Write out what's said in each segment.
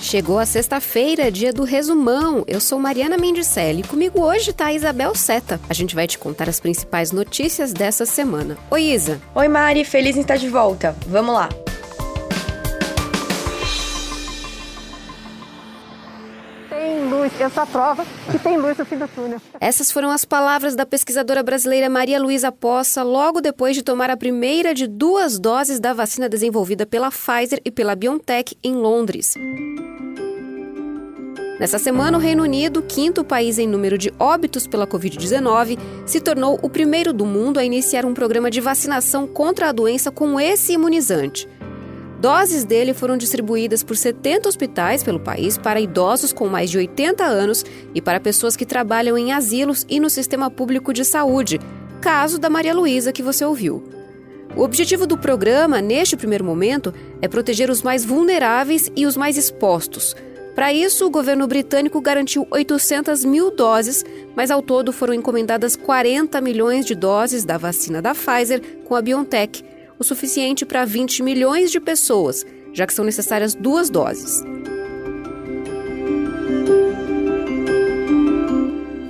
Chegou a sexta-feira, dia do resumão. Eu sou Mariana Mendicelli e comigo hoje tá a Isabel Seta. A gente vai te contar as principais notícias dessa semana. Oi, Isa. Oi, Mari. Feliz em estar de volta. Vamos lá. Essa prova que tem luz no fim do túnel. Essas foram as palavras da pesquisadora brasileira Maria Luísa Poça logo depois de tomar a primeira de duas doses da vacina desenvolvida pela Pfizer e pela BioNTech em Londres. Nessa semana, o Reino Unido, quinto país em número de óbitos pela Covid-19, se tornou o primeiro do mundo a iniciar um programa de vacinação contra a doença com esse imunizante. Doses dele foram distribuídas por 70 hospitais pelo país para idosos com mais de 80 anos e para pessoas que trabalham em asilos e no sistema público de saúde, caso da Maria Luísa que você ouviu. O objetivo do programa, neste primeiro momento, é proteger os mais vulneráveis e os mais expostos. Para isso, o governo britânico garantiu 800 mil doses, mas ao todo foram encomendadas 40 milhões de doses da vacina da Pfizer com a BioNTech o suficiente para 20 milhões de pessoas, já que são necessárias duas doses.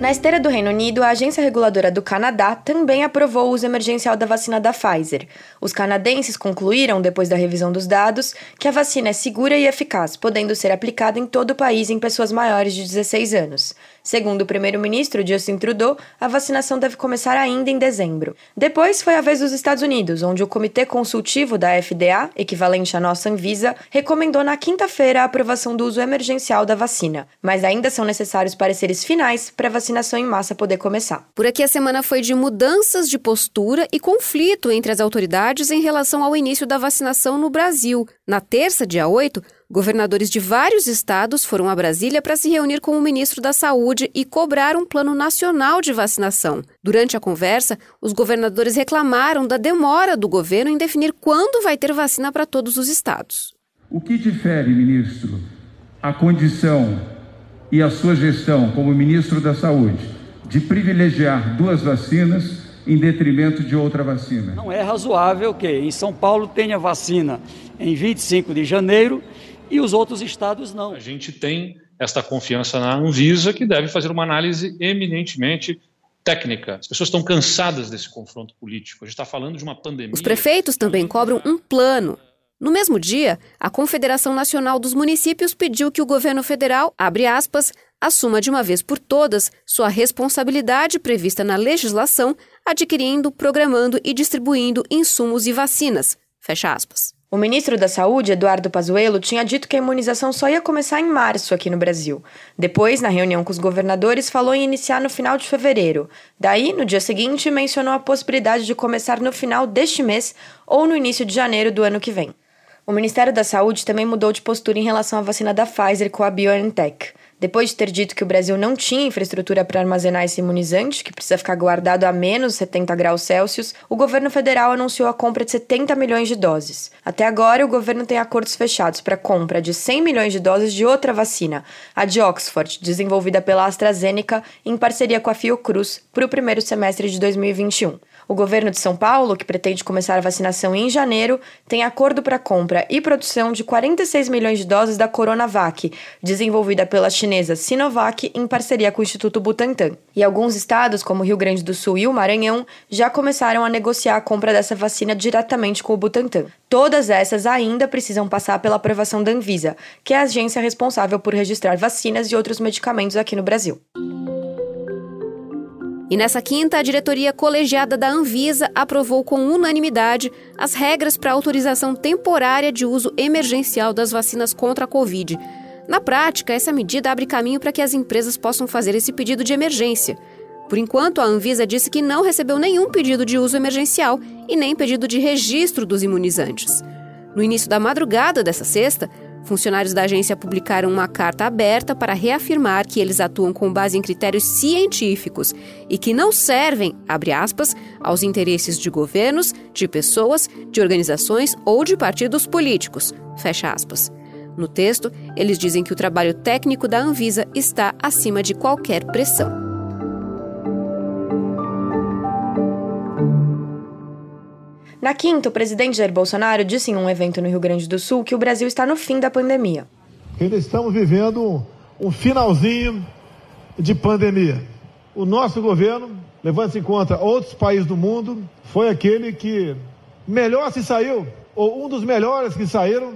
Na esteira do Reino Unido, a agência reguladora do Canadá também aprovou o uso emergencial da vacina da Pfizer. Os canadenses concluíram, depois da revisão dos dados, que a vacina é segura e eficaz, podendo ser aplicada em todo o país em pessoas maiores de 16 anos. Segundo o primeiro-ministro Justin Trudeau, a vacinação deve começar ainda em dezembro. Depois foi a vez dos Estados Unidos, onde o Comitê Consultivo da FDA, equivalente à nossa Anvisa, recomendou na quinta-feira a aprovação do uso emergencial da vacina. Mas ainda são necessários pareceres finais para a vacinação em massa poder começar. Por aqui a semana foi de mudanças de postura e conflito entre as autoridades em relação ao início da vacinação no Brasil. Na terça, dia 8, Governadores de vários estados foram a Brasília para se reunir com o ministro da Saúde e cobrar um plano nacional de vacinação. Durante a conversa, os governadores reclamaram da demora do governo em definir quando vai ter vacina para todos os estados. O que difere, ministro, a condição e a sua gestão como ministro da Saúde de privilegiar duas vacinas em detrimento de outra vacina? Não é razoável que em São Paulo tenha vacina em 25 de janeiro e os outros estados não. A gente tem esta confiança na Anvisa, que deve fazer uma análise eminentemente técnica. As pessoas estão cansadas desse confronto político. A gente está falando de uma pandemia. Os prefeitos também cobram um plano. No mesmo dia, a Confederação Nacional dos Municípios pediu que o governo federal, abre aspas, assuma de uma vez por todas sua responsabilidade prevista na legislação, adquirindo, programando e distribuindo insumos e vacinas. Fecha aspas. O ministro da Saúde, Eduardo Pazuello, tinha dito que a imunização só ia começar em março aqui no Brasil. Depois, na reunião com os governadores, falou em iniciar no final de fevereiro. Daí, no dia seguinte, mencionou a possibilidade de começar no final deste mês ou no início de janeiro do ano que vem. O Ministério da Saúde também mudou de postura em relação à vacina da Pfizer com a BioNTech. Depois de ter dito que o Brasil não tinha infraestrutura para armazenar esse imunizante, que precisa ficar guardado a menos 70 graus Celsius, o governo federal anunciou a compra de 70 milhões de doses. Até agora, o governo tem acordos fechados para compra de 100 milhões de doses de outra vacina, a de Oxford, desenvolvida pela AstraZeneca em parceria com a Fiocruz, para o primeiro semestre de 2021. O governo de São Paulo, que pretende começar a vacinação em janeiro, tem acordo para compra e produção de 46 milhões de doses da Coronavac, desenvolvida pela chinesa Sinovac em parceria com o Instituto Butantan. E alguns estados, como Rio Grande do Sul e o Maranhão, já começaram a negociar a compra dessa vacina diretamente com o Butantan. Todas essas ainda precisam passar pela aprovação da Anvisa, que é a agência responsável por registrar vacinas e outros medicamentos aqui no Brasil. E nessa quinta, a diretoria colegiada da Anvisa aprovou com unanimidade as regras para autorização temporária de uso emergencial das vacinas contra a Covid. Na prática, essa medida abre caminho para que as empresas possam fazer esse pedido de emergência. Por enquanto, a Anvisa disse que não recebeu nenhum pedido de uso emergencial e nem pedido de registro dos imunizantes. No início da madrugada dessa sexta, Funcionários da agência publicaram uma carta aberta para reafirmar que eles atuam com base em critérios científicos e que não servem, abre aspas, aos interesses de governos, de pessoas, de organizações ou de partidos políticos, fecha aspas. No texto, eles dizem que o trabalho técnico da Anvisa está acima de qualquer pressão. Na quinta, o presidente Jair Bolsonaro disse em um evento no Rio Grande do Sul que o Brasil está no fim da pandemia. Ainda estamos vivendo um finalzinho de pandemia. O nosso governo, levando-se em conta outros países do mundo, foi aquele que melhor se saiu, ou um dos melhores que saíram,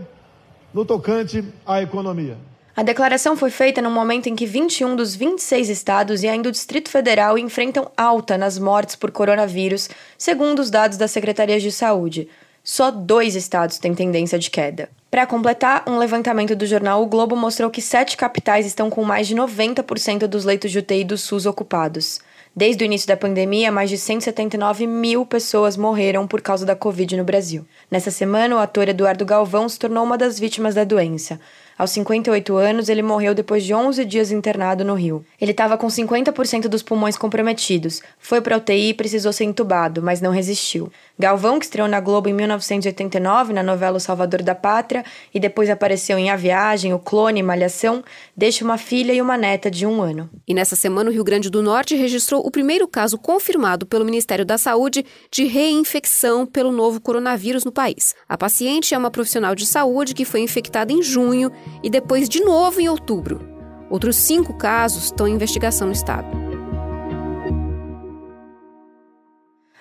no tocante à economia. A declaração foi feita no momento em que 21 dos 26 estados e ainda o Distrito Federal enfrentam alta nas mortes por coronavírus, segundo os dados das secretarias de saúde. Só dois estados têm tendência de queda. Para completar, um levantamento do jornal O Globo mostrou que sete capitais estão com mais de 90% dos leitos de UTI do SUS ocupados. Desde o início da pandemia, mais de 179 mil pessoas morreram por causa da Covid no Brasil. Nessa semana, o ator Eduardo Galvão se tornou uma das vítimas da doença. Aos 58 anos, ele morreu depois de 11 dias internado no Rio. Ele estava com 50% dos pulmões comprometidos, foi para UTI e precisou ser entubado, mas não resistiu. Galvão, que estreou na Globo em 1989 na novela O Salvador da Pátria e depois apareceu em A Viagem, O Clone e Malhação, deixa uma filha e uma neta de um ano. E nessa semana, o Rio Grande do Norte registrou o primeiro caso confirmado pelo Ministério da Saúde de reinfecção pelo novo coronavírus no país. A paciente é uma profissional de saúde que foi infectada em junho e depois de novo em outubro. Outros cinco casos estão em investigação no estado.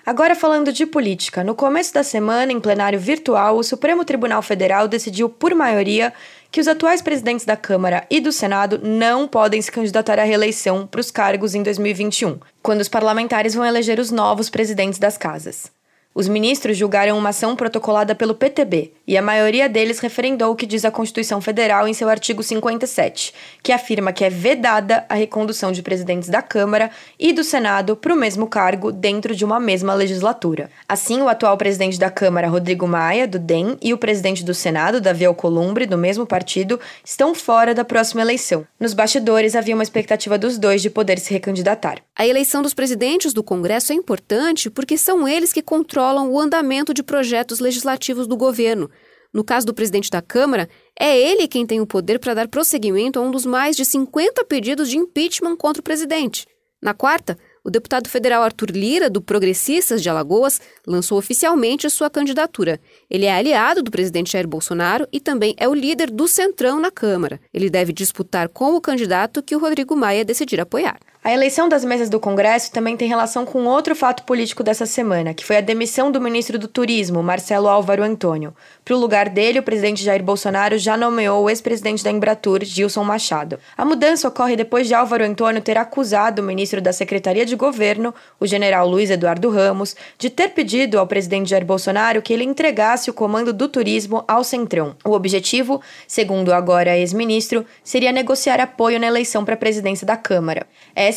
Agora falando de política, no começo da semana, em plenário virtual, o Supremo Tribunal Federal decidiu por maioria que os atuais presidentes da Câmara e do Senado não podem se candidatar à reeleição para os cargos em 2021, quando os parlamentares vão eleger os novos presidentes das casas. Os ministros julgaram uma ação protocolada pelo PTB e a maioria deles referendou o que diz a Constituição Federal em seu artigo 57, que afirma que é vedada a recondução de presidentes da Câmara e do Senado para o mesmo cargo dentro de uma mesma legislatura. Assim, o atual presidente da Câmara, Rodrigo Maia, do DEM, e o presidente do Senado, Davi Alcolumbre, do mesmo partido, estão fora da próxima eleição. Nos bastidores, havia uma expectativa dos dois de poder se recandidatar. A eleição dos presidentes do Congresso é importante porque são eles que controlam controlam o andamento de projetos legislativos do governo. No caso do presidente da Câmara, é ele quem tem o poder para dar prosseguimento a um dos mais de 50 pedidos de impeachment contra o presidente. Na quarta, o deputado federal Arthur Lira, do Progressistas de Alagoas, lançou oficialmente sua candidatura. Ele é aliado do presidente Jair Bolsonaro e também é o líder do Centrão na Câmara. Ele deve disputar com o candidato que o Rodrigo Maia decidir apoiar. A eleição das mesas do Congresso também tem relação com outro fato político dessa semana, que foi a demissão do ministro do Turismo, Marcelo Álvaro Antônio. Para o lugar dele, o presidente Jair Bolsonaro já nomeou o ex-presidente da Embratur, Gilson Machado. A mudança ocorre depois de Álvaro Antônio ter acusado o ministro da Secretaria de Governo, o general Luiz Eduardo Ramos, de ter pedido ao presidente Jair Bolsonaro que ele entregasse o comando do turismo ao Centrão. O objetivo, segundo agora ex-ministro, seria negociar apoio na eleição para a presidência da Câmara.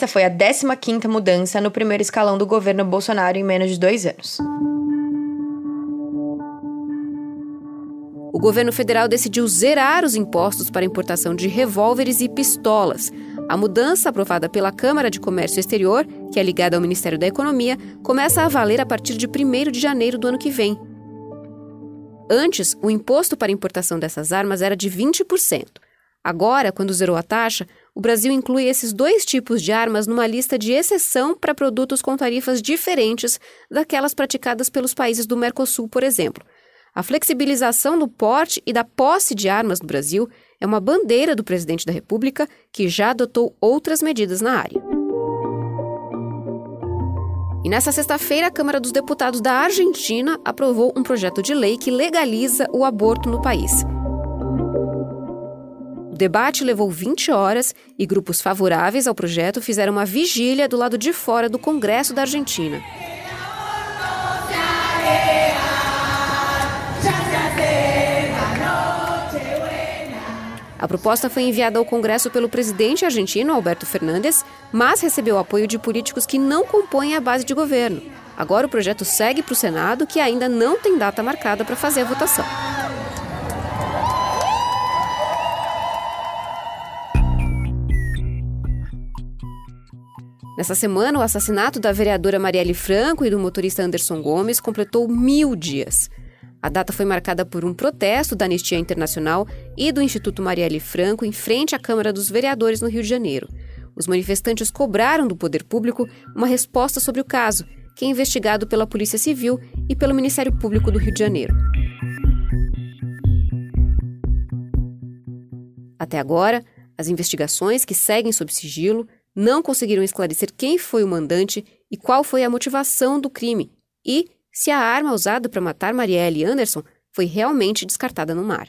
Foi a 15ª mudança no primeiro escalão do governo Bolsonaro em menos de dois anos. O governo federal decidiu zerar os impostos para importação de revólveres e pistolas. A mudança, aprovada pela Câmara de Comércio Exterior, que é ligada ao Ministério da Economia, começa a valer a partir de 1 de janeiro do ano que vem. Antes, o imposto para importação dessas armas era de 20%. Agora, quando zerou a taxa, o Brasil inclui esses dois tipos de armas numa lista de exceção para produtos com tarifas diferentes daquelas praticadas pelos países do Mercosul, por exemplo. A flexibilização do porte e da posse de armas no Brasil é uma bandeira do presidente da República, que já adotou outras medidas na área. E nessa sexta-feira, a Câmara dos Deputados da Argentina aprovou um projeto de lei que legaliza o aborto no país. O debate levou 20 horas e grupos favoráveis ao projeto fizeram uma vigília do lado de fora do Congresso da Argentina. A proposta foi enviada ao Congresso pelo presidente argentino, Alberto Fernandes, mas recebeu apoio de políticos que não compõem a base de governo. Agora o projeto segue para o Senado, que ainda não tem data marcada para fazer a votação. Nessa semana, o assassinato da vereadora Marielle Franco e do motorista Anderson Gomes completou mil dias. A data foi marcada por um protesto da Anistia Internacional e do Instituto Marielle Franco em frente à Câmara dos Vereadores no Rio de Janeiro. Os manifestantes cobraram do poder público uma resposta sobre o caso, que é investigado pela Polícia Civil e pelo Ministério Público do Rio de Janeiro. Até agora, as investigações que seguem sob sigilo não conseguiram esclarecer quem foi o mandante e qual foi a motivação do crime e se a arma usada para matar Marielle Anderson foi realmente descartada no mar.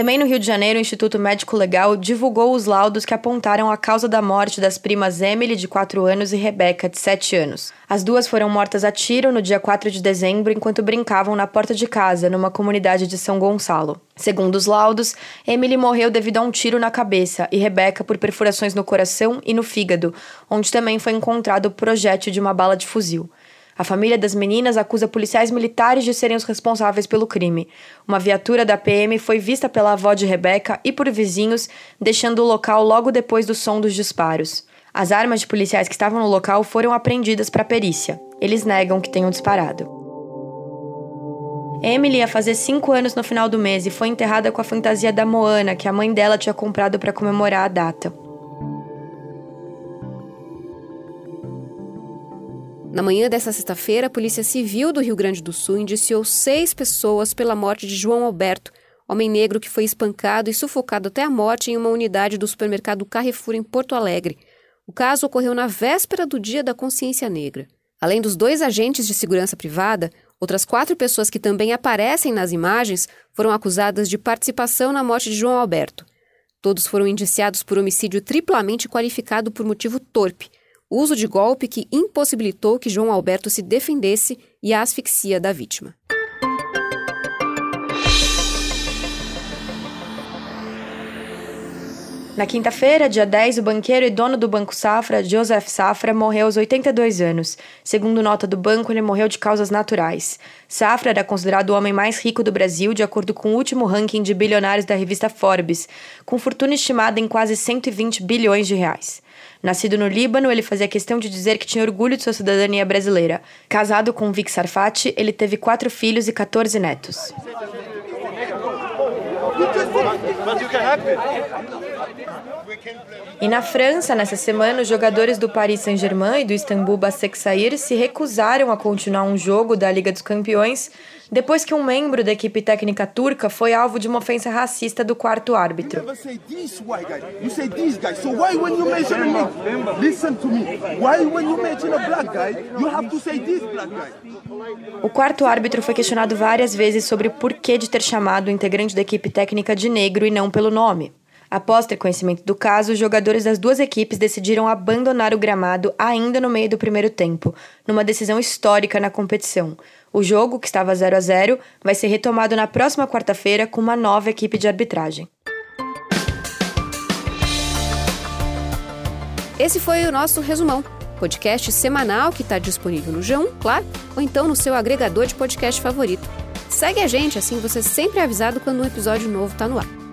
Também no Rio de Janeiro, o Instituto Médico Legal divulgou os laudos que apontaram a causa da morte das primas Emily, de 4 anos, e Rebeca, de 7 anos. As duas foram mortas a tiro no dia 4 de dezembro enquanto brincavam na porta de casa, numa comunidade de São Gonçalo. Segundo os laudos, Emily morreu devido a um tiro na cabeça e Rebeca por perfurações no coração e no fígado, onde também foi encontrado o projétil de uma bala de fuzil. A família das meninas acusa policiais militares de serem os responsáveis pelo crime. Uma viatura da PM foi vista pela avó de Rebeca e por vizinhos, deixando o local logo depois do som dos disparos. As armas de policiais que estavam no local foram apreendidas para perícia. Eles negam que tenham disparado. Emily ia fazer cinco anos no final do mês e foi enterrada com a fantasia da Moana que a mãe dela tinha comprado para comemorar a data. Na manhã dessa sexta-feira, a Polícia Civil do Rio Grande do Sul indiciou seis pessoas pela morte de João Alberto, homem negro que foi espancado e sufocado até a morte em uma unidade do supermercado Carrefour em Porto Alegre. O caso ocorreu na véspera do Dia da Consciência Negra. Além dos dois agentes de segurança privada, outras quatro pessoas que também aparecem nas imagens foram acusadas de participação na morte de João Alberto. Todos foram indiciados por homicídio triplamente qualificado por motivo torpe uso de golpe que impossibilitou que João Alberto se defendesse e a asfixia da vítima. Na quinta-feira, dia 10, o banqueiro e dono do Banco Safra, Joseph Safra, morreu aos 82 anos. Segundo nota do banco, ele morreu de causas naturais. Safra era considerado o homem mais rico do Brasil, de acordo com o último ranking de bilionários da revista Forbes, com fortuna estimada em quase 120 bilhões de reais. Nascido no Líbano, ele fazia questão de dizer que tinha orgulho de sua cidadania brasileira. Casado com Vic Sarfati, ele teve quatro filhos e 14 netos. But, you can help it. E na França, nessa semana, os jogadores do Paris Saint-Germain e do Istambul Basaksehir se recusaram a continuar um jogo da Liga dos Campeões depois que um membro da equipe técnica turca foi alvo de uma ofensa racista do quarto árbitro. O quarto árbitro foi questionado várias vezes sobre o porquê de ter chamado o integrante da equipe técnica de negro e não pelo nome. Após ter conhecimento do caso, os jogadores das duas equipes decidiram abandonar o gramado ainda no meio do primeiro tempo, numa decisão histórica na competição. O jogo, que estava 0 a 0, vai ser retomado na próxima quarta-feira com uma nova equipe de arbitragem. Esse foi o nosso resumão, podcast semanal que está disponível no G1, claro, ou então no seu agregador de podcast favorito. Segue a gente, assim você sempre é avisado quando um episódio novo está no ar.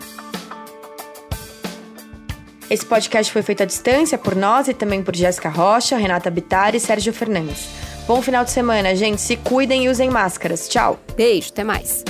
Esse podcast foi feito à distância por nós e também por Jéssica Rocha, Renata Bittar e Sérgio Fernandes. Bom final de semana, gente. Se cuidem e usem máscaras. Tchau. Beijo, até mais.